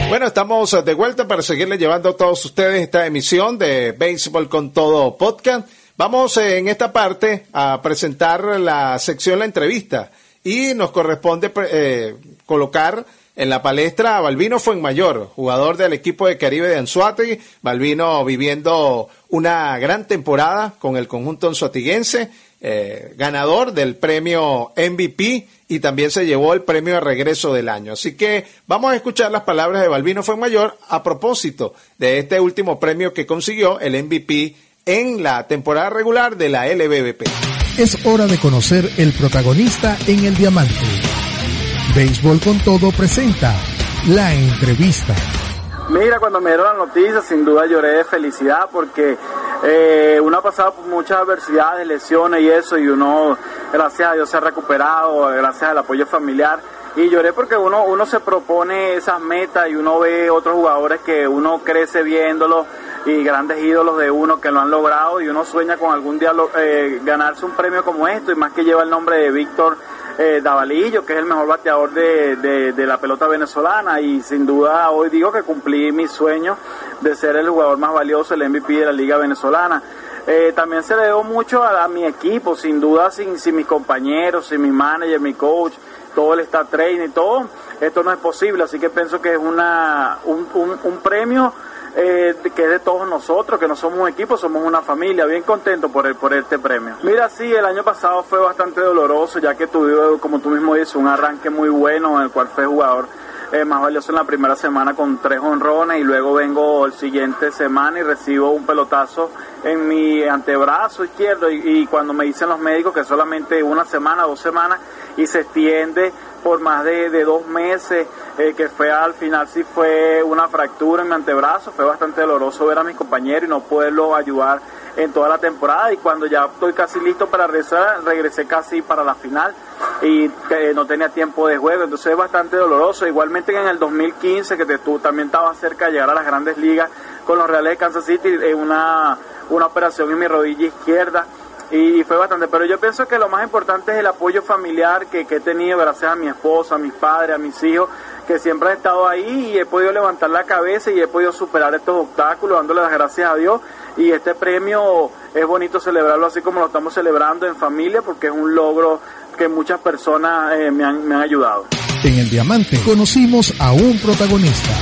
Bueno, estamos de vuelta para seguirle llevando a todos ustedes esta emisión de Béisbol con Todo Podcast. Vamos eh, en esta parte a presentar la sección La Entrevista y nos corresponde eh, colocar en la palestra a Balvino Fuenmayor, jugador del equipo de Caribe de Anzuategui. Balvino viviendo una gran temporada con el conjunto anzuatiguense, eh, ganador del premio MVP y también se llevó el premio de regreso del año. Así que vamos a escuchar las palabras de Balvino Fuenmayor a propósito de este último premio que consiguió el MVP en la temporada regular de la LBBP. Es hora de conocer el protagonista en el diamante. Béisbol con todo presenta la entrevista. Mira, cuando me dieron la noticia, sin duda lloré de felicidad porque eh, uno ha pasado por muchas adversidades, lesiones y eso, y uno, gracias a Dios, se ha recuperado, gracias al apoyo familiar. Y lloré porque uno, uno se propone esas metas y uno ve otros jugadores que uno crece viéndolos y grandes ídolos de uno que lo han logrado y uno sueña con algún día eh, ganarse un premio como esto y más que lleva el nombre de Víctor eh, Davalillo, que es el mejor bateador de, de, la pelota venezolana y sin duda hoy digo que cumplí mi sueño de ser el jugador más valioso, el MVP de la liga venezolana. Eh, también se le debo mucho a, mi equipo, sin duda, sin, sin mis compañeros, sin mi manager, mi coach, todo el staff training y todo, esto no es posible, así que pienso que es una, un, un, un premio eh, que es de todos nosotros, que no somos un equipo, somos una familia, bien contento por, el, por este premio. Mira, sí, el año pasado fue bastante doloroso, ya que tuve, como tú mismo dices, un arranque muy bueno en el cual fue jugador eh, más valioso en la primera semana con tres honrones y luego vengo el siguiente semana y recibo un pelotazo en mi antebrazo izquierdo y, cuando me dicen los médicos que solamente una semana, dos semanas y se extiende por más de, de dos meses, eh, que fue al final sí fue una fractura en mi antebrazo, fue bastante doloroso ver a mis compañeros y no poderlo ayudar en toda la temporada y cuando ya estoy casi listo para regresar, regresé casi para la final y eh, no tenía tiempo de juego, entonces es bastante doloroso. Igualmente en el 2015, que tú también estabas cerca de llegar a las grandes ligas con los Reales de Kansas City, en una, una operación en mi rodilla izquierda y fue bastante. Pero yo pienso que lo más importante es el apoyo familiar que, que, he tenido gracias a mi esposa, a mis padres, a mis hijos, que siempre han estado ahí y he podido levantar la cabeza y he podido superar estos obstáculos, dándole las gracias a Dios. Y este premio es bonito celebrarlo así como lo estamos celebrando en familia, porque es un logro que muchas personas eh, me, han, me han ayudado. En el Diamante conocimos a un protagonista.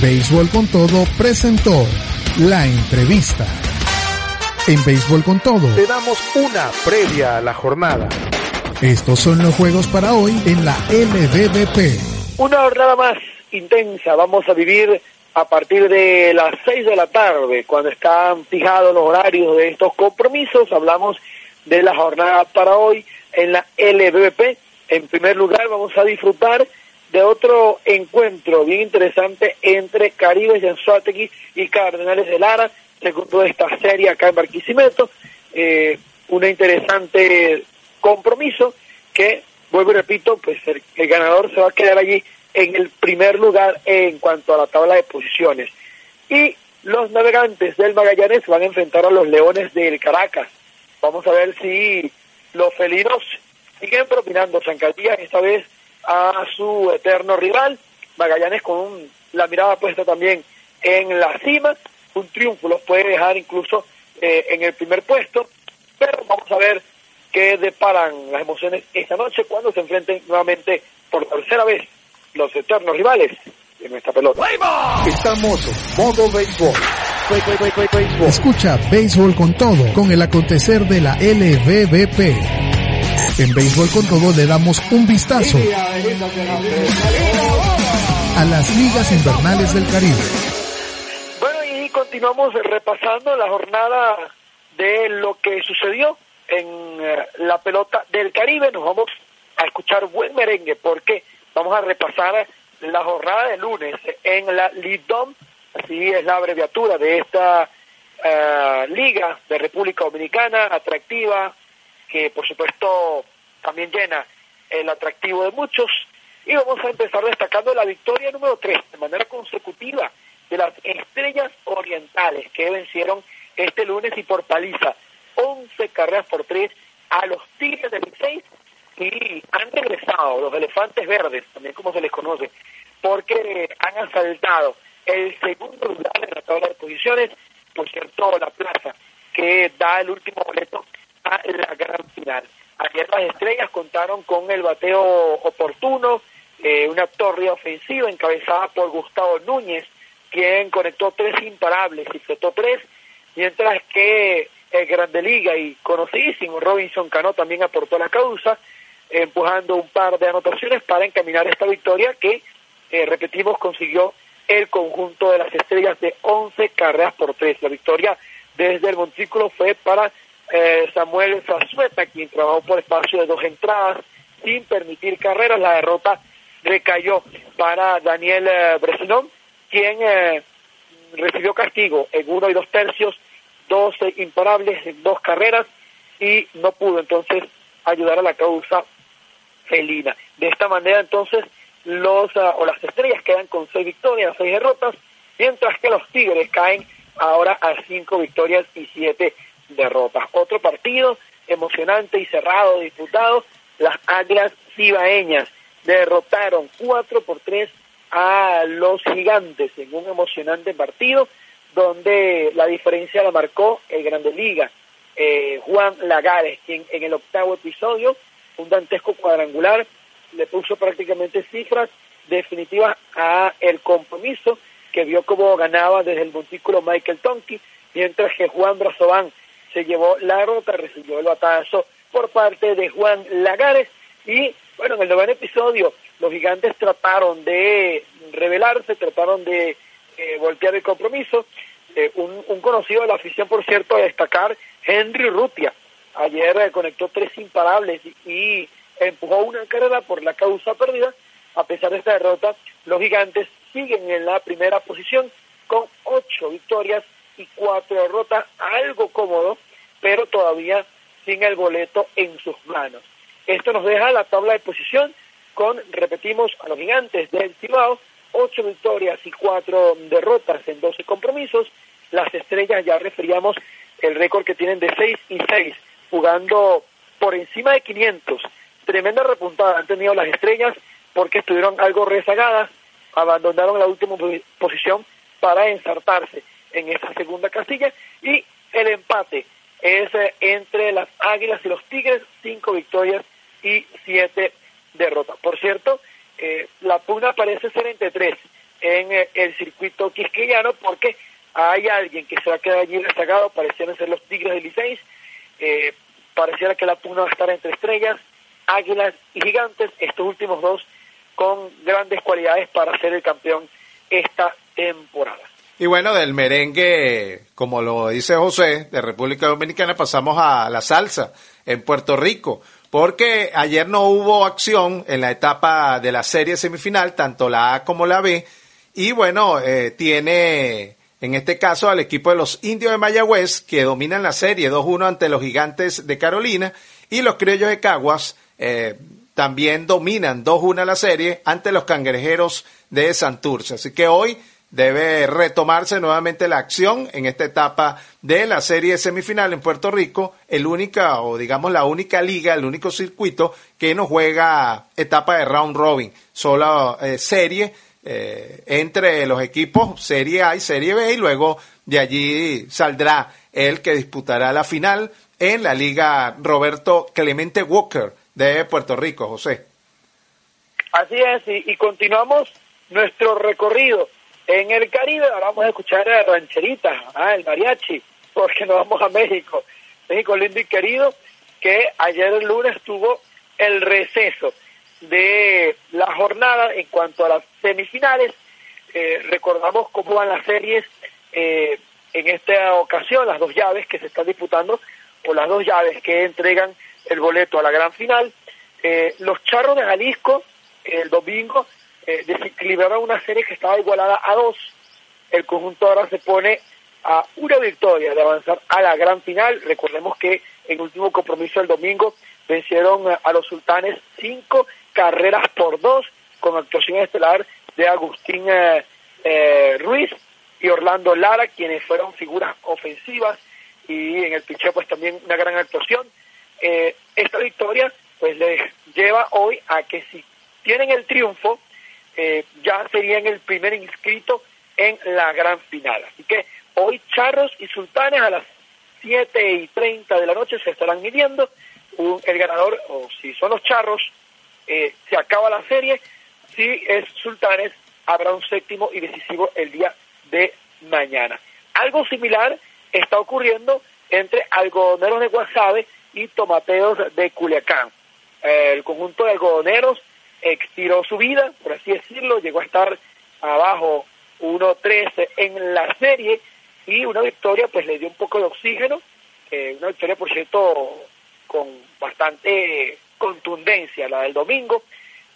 Béisbol con todo presentó la entrevista. En Béisbol con Todo te damos una previa a la jornada. Estos son los juegos para hoy en la LBBP. Una jornada más intensa vamos a vivir a partir de las 6 de la tarde, cuando están fijados los horarios de estos compromisos. Hablamos de la jornada para hoy en la LBBP. En primer lugar, vamos a disfrutar de otro encuentro bien interesante entre Caribe Anzuategui y Cardenales de Lara segundo de esta serie acá en Barquisimeto. Eh, un interesante compromiso que, vuelvo y repito, pues el, ganador se va a quedar allí en el primer lugar en cuanto a la tabla de posiciones. Y los navegantes del Magallanes van a enfrentar a los Leones del Caracas. Vamos a ver si los felinos siguen propinando zancadillas esta vez a su eterno rival. Magallanes con la mirada puesta también en la cima. Un triunfo los puede dejar incluso eh, en el primer puesto. Pero vamos a ver qué deparan las emociones esta noche cuando se enfrenten nuevamente por tercera vez los eternos rivales de nuestra pelota. Estamos modo béisbol. Escucha Béisbol con todo con el acontecer de la LVBP. En Béisbol con todo le damos un vistazo a las ligas invernales del Caribe. Bueno, y continuamos repasando la jornada de lo que sucedió en eh, la pelota del Caribe. Nos vamos a escuchar buen merengue porque vamos a repasar la jornada de lunes en la Lidom, así es la abreviatura de esta uh, liga de República Dominicana, atractiva, que por supuesto también llena el atractivo de muchos. Y vamos a empezar destacando la victoria número 3 de manera consecutiva de las Estrellas Orientales que vencieron este lunes y por paliza 11 carreras por 3 a los Tigres del 6 y han regresado los elefantes verdes, también como se les conoce, porque han asaltado el segundo lugar en la tabla de posiciones, por cierto, la plaza que da el último boleto a la gran final. Ayer las estrellas contaron con el bateo oportuno, eh, una torre ofensiva encabezada por Gustavo Núñez, quien conectó tres imparables y flotó tres, mientras que el Grande Liga y conocidísimo Robinson Cano también aportó la causa, empujando un par de anotaciones para encaminar esta victoria que, eh, repetimos, consiguió el conjunto de las estrellas de 11 carreras por tres. La victoria desde el montículo fue para eh, Samuel Zazueta, quien trabajó por espacio de dos entradas sin permitir carreras. La derrota recayó para Daniel eh, Bresinón, quien eh, recibió castigo en uno y dos tercios, dos imparables en dos carreras y no pudo entonces ayudar a la causa felina. De esta manera entonces los uh, o las estrellas quedan con seis victorias, seis derrotas, mientras que los Tigres caen ahora a cinco victorias y siete derrotas. Otro partido emocionante y cerrado, disputado, las Águilas Cibaeñas derrotaron cuatro por tres a los gigantes en un emocionante partido donde la diferencia la marcó el Grande Liga, eh, Juan Lagares, quien en el octavo episodio un dantesco cuadrangular, le puso prácticamente cifras definitivas a el compromiso que vio como ganaba desde el montículo Michael Tonki, mientras que Juan Brazován se llevó la rota, recibió el batazo por parte de Juan Lagares y bueno, en el noveno episodio los gigantes trataron de rebelarse, trataron de eh, voltear el compromiso. Eh, un, un, conocido de la afición, por cierto, a destacar, Henry Rutia, Ayer eh, conectó tres imparables y, empujó una carrera por la causa perdida. A pesar de esta derrota, los gigantes siguen en la primera posición con ocho victorias y cuatro derrotas, algo cómodo, pero todavía sin el boleto en sus manos. Esto nos deja la tabla de posición con, repetimos, a los gigantes del Cibao, ocho victorias y cuatro derrotas en doce compromisos. Las estrellas ya referíamos el récord que tienen de seis y seis jugando por encima de 500. Tremenda repuntada han tenido las estrellas porque estuvieron algo rezagadas, abandonaron la última posición para ensartarse en esa segunda casilla y el empate es eh, entre las Águilas y los Tigres, cinco victorias y siete derrotas. Por cierto, eh, la pugna parece ser entre tres en eh, el circuito quisqueyano porque hay alguien que se va a quedar allí rezagado, parecieron ser los Tigres de Liceis, eh, pareciera que la pugna va a estar entre estrellas, águilas y gigantes, estos últimos dos con grandes cualidades para ser el campeón esta temporada. Y bueno, del merengue, como lo dice José, de República Dominicana, pasamos a la salsa en Puerto Rico, porque ayer no hubo acción en la etapa de la serie semifinal, tanto la A como la B, y bueno, eh, tiene en este caso al equipo de los indios de Mayagüez, que dominan la serie 2-1 ante los gigantes de Carolina, y los criollos de Caguas eh, también dominan 2-1 la serie ante los cangrejeros de Santurce. Así que hoy debe retomarse nuevamente la acción en esta etapa de la serie semifinal en Puerto Rico, el única o digamos la única liga, el único circuito que no juega etapa de round robin, solo eh, serie eh, entre los equipos Serie A y Serie B y luego de allí saldrá el que disputará la final en la liga Roberto Clemente Walker de Puerto Rico, José. Así es, y, continuamos nuestro recorrido en el Caribe. Ahora vamos a escuchar a Rancherita, ah, el mariachi, porque nos vamos a México. México lindo y querido, que ayer el lunes tuvo el receso de la jornada en cuanto a las semifinales. Eh, recordamos cómo van las series eh, en esta ocasión, las dos llaves que se están disputando, o las dos llaves que entregan el boleto a la gran final. Eh, los Charros de Jalisco el domingo desequilibraron una serie que estaba igualada a dos. El conjunto ahora se pone a una victoria de avanzar a la gran final. Recordemos que en último compromiso el domingo vencieron a los sultanes cinco carreras por dos, con actuación estelar de Agustín eh, eh, Ruiz y Orlando Lara, quienes fueron figuras ofensivas y en el picheo pues también una gran actuación. Eh, esta victoria pues les lleva hoy a que si tienen el triunfo ya serían el primer inscrito en la gran final. Así que hoy Charros y Sultanes a las 7 y 30 de la noche se estarán midiendo. el ganador, o si son los Charros, eh, se acaba la serie. Si es Sultanes, habrá un séptimo y decisivo el día de mañana. Algo similar está ocurriendo entre algodoneros de Guasave y tomateos de Culiacán. Eh, el conjunto de algodoneros extiró su vida, por así decirlo, llegó a estar abajo 1-13 en la serie y una victoria pues le dio un poco de oxígeno, una victoria por cierto con bastante contundencia, la del domingo.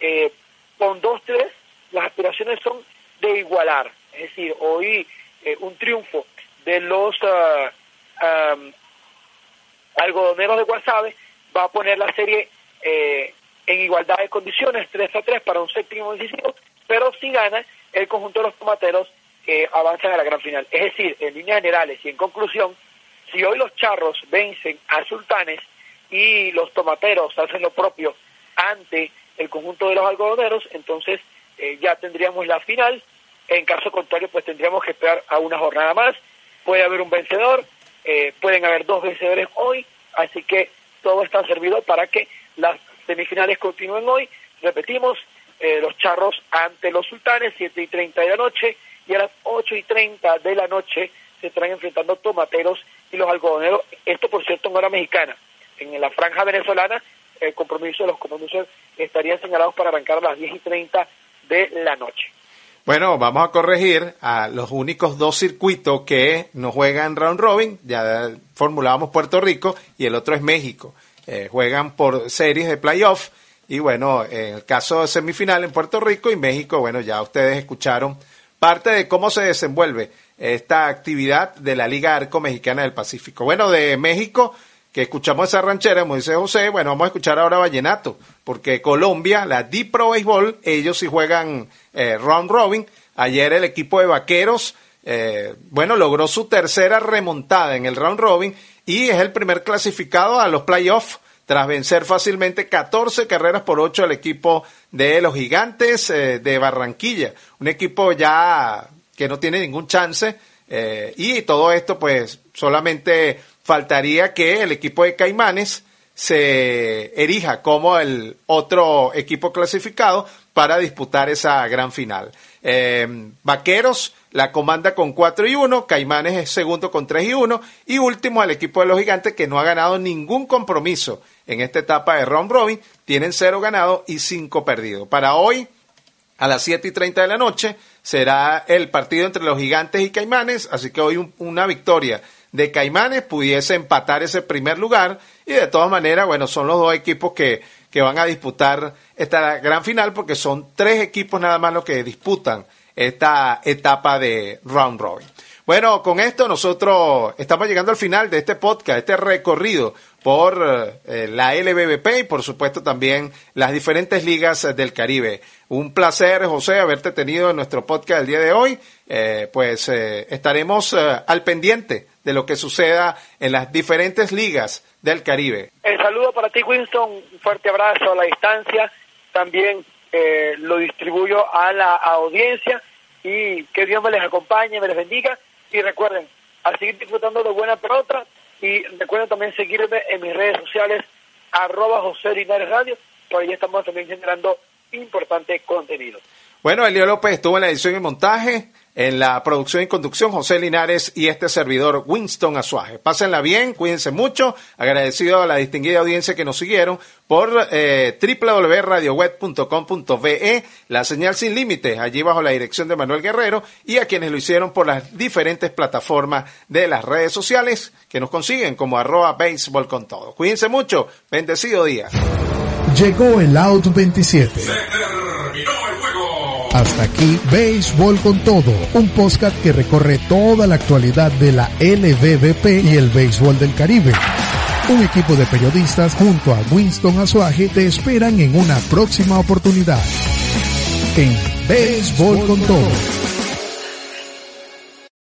Eh, con 2-3, las aspiraciones son de igualar. Es decir, hoy eh, un triunfo de los uh, algodoneros de Guasave va a poner la serie eh, en igualdad de condiciones, 3 a 3 para un séptimo decisivo, pero si gana el conjunto de los tomateros que avanzan a la gran final. Es decir, en líneas generales y en conclusión, si hoy los charros vencen a sultanes, y los tomateros hacen lo propio ante el conjunto de los algodoneros, entonces eh, ya tendríamos la final. En caso contrario, pues tendríamos que esperar a una jornada más. Puede haber un vencedor, eh, pueden haber dos vencedores hoy, así que todo está servido para que las semifinales continúen hoy. Repetimos, eh, los charros ante los sultanes, 7 y 30 de la noche, y a las 8 y 30 de la noche se estarán enfrentando tomateros y los algodoneros. Esto, por cierto, en hora mexicana en la franja venezolana, el compromiso de los compromisos estarían señalados para arrancar a las 10 y 30 de la noche. Bueno, vamos a corregir a los únicos dos circuitos que no juegan round robin, ya formulábamos Puerto Rico y el otro es México. Eh, juegan por series de playoff y bueno, en el caso de semifinal en Puerto Rico y México, bueno, ya ustedes escucharon parte de cómo se desenvuelve esta actividad de la Liga Arco Mexicana del Pacífico. Bueno, de México que escuchamos esa ranchera, dice José, bueno, vamos a escuchar ahora Vallenato, porque Colombia, la Deep Pro Baseball, ellos sí juegan eh, round robin. Ayer el equipo de Vaqueros, eh, bueno, logró su tercera remontada en el round robin y es el primer clasificado a los playoffs tras vencer fácilmente 14 carreras por 8 al equipo de los Gigantes eh, de Barranquilla, un equipo ya que no tiene ningún chance y todo esto pues solamente faltaría que el equipo de Caimanes se erija como el otro equipo clasificado para disputar esa gran final. Eh, Vaqueros la comanda con 4 y 1, Caimanes es segundo con 3 y 1 y último al equipo de los gigantes que no ha ganado ningún compromiso en esta etapa de round robin, tienen 0 ganado y 5 perdidos. Para hoy, a las 7 y 30 de la noche, será el partido entre los gigantes y Caimanes, así que hoy una victoria de Caimanes pudiese empatar ese primer lugar. Y de todas maneras, bueno, son los dos equipos que, que van a disputar esta gran final porque son tres equipos nada más los que disputan esta etapa de round robin. Bueno, con esto nosotros estamos llegando al final de este podcast, este recorrido por eh, la LBBP y por supuesto también las diferentes ligas del Caribe. Un placer, José, haberte tenido en nuestro podcast el día de hoy. Eh, pues eh, estaremos al pendiente de lo que suceda en las diferentes ligas del Caribe. El saludo para ti, Winston. Un fuerte abrazo a la distancia. También lo distribuyo a la audiencia y que Dios me les acompañe, me les bendiga. Y recuerden, a seguir disfrutando de buena pelota y recuerden también seguirme en mis redes sociales, arroba José Linares Radio, por ahí estamos también generando importante contenido. Bueno, Elio López estuvo en la edición y montaje, en la producción y conducción, José Linares y este servidor Winston Azuaje. Pásenla bien, cuídense mucho, agradecido a la distinguida audiencia que nos siguieron por eh, www.radioweb.com.be, la señal sin límites, allí bajo la dirección de Manuel Guerrero, y a quienes lo hicieron por las diferentes plataformas de las redes sociales que nos consiguen como arroba béisbol con todo. Cuídense mucho, bendecido día. Llegó el Out 27. Hasta aquí, Béisbol con Todo, un podcast que recorre toda la actualidad de la LBBP y el béisbol del Caribe. Un equipo de periodistas junto a Winston Azuaje te esperan en una próxima oportunidad. En Béisbol con Todo.